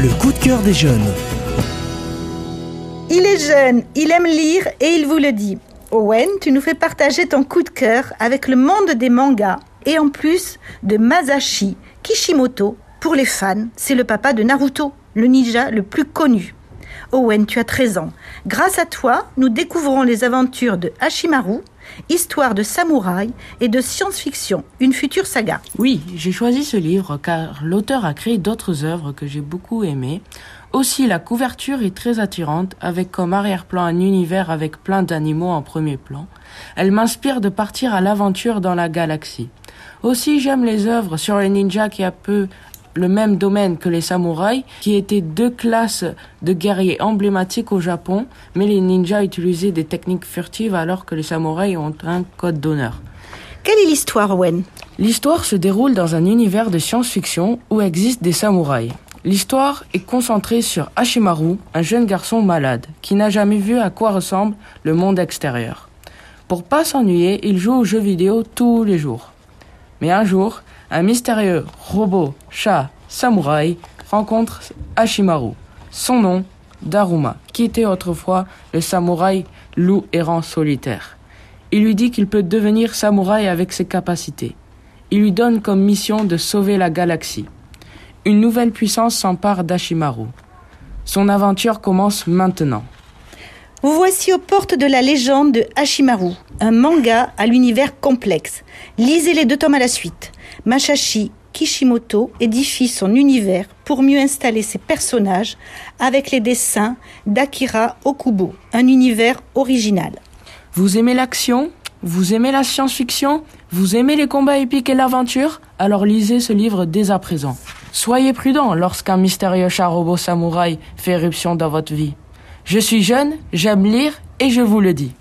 Le coup de cœur des jeunes. Il est jeune, il aime lire et il vous le dit. Owen, tu nous fais partager ton coup de cœur avec le monde des mangas et en plus de Masashi Kishimoto. Pour les fans, c'est le papa de Naruto, le ninja le plus connu. Owen, tu as 13 ans. Grâce à toi, nous découvrons les aventures de Hashimaru, histoire de samouraï et de science-fiction, une future saga. Oui, j'ai choisi ce livre car l'auteur a créé d'autres œuvres que j'ai beaucoup aimées. Aussi, la couverture est très attirante, avec comme arrière-plan un univers avec plein d'animaux en premier plan. Elle m'inspire de partir à l'aventure dans la galaxie. Aussi, j'aime les œuvres sur les ninjas qui a peu le même domaine que les samouraïs, qui étaient deux classes de guerriers emblématiques au Japon, mais les ninjas utilisaient des techniques furtives alors que les samouraïs ont un code d'honneur. Quelle est l'histoire, Owen L'histoire se déroule dans un univers de science-fiction où existent des samouraïs. L'histoire est concentrée sur Hashimaru, un jeune garçon malade, qui n'a jamais vu à quoi ressemble le monde extérieur. Pour pas s'ennuyer, il joue aux jeux vidéo tous les jours. Mais un jour, un mystérieux robot chat samouraï rencontre Hashimaru. Son nom, Daruma, qui était autrefois le samouraï loup errant solitaire. Il lui dit qu'il peut devenir samouraï avec ses capacités. Il lui donne comme mission de sauver la galaxie. Une nouvelle puissance s'empare d'Ashimaru. Son aventure commence maintenant. Vous voici aux portes de la légende de Hashimaru, un manga à l'univers complexe. Lisez les deux tomes à la suite. Masashi Kishimoto édifie son univers pour mieux installer ses personnages avec les dessins d'Akira Okubo, un univers original. Vous aimez l'action? Vous aimez la science-fiction? Vous aimez les combats épiques et l'aventure? Alors lisez ce livre dès à présent. Soyez prudent lorsqu'un mystérieux chat robot samouraï fait éruption dans votre vie. Je suis jeune, j'aime lire et je vous le dis.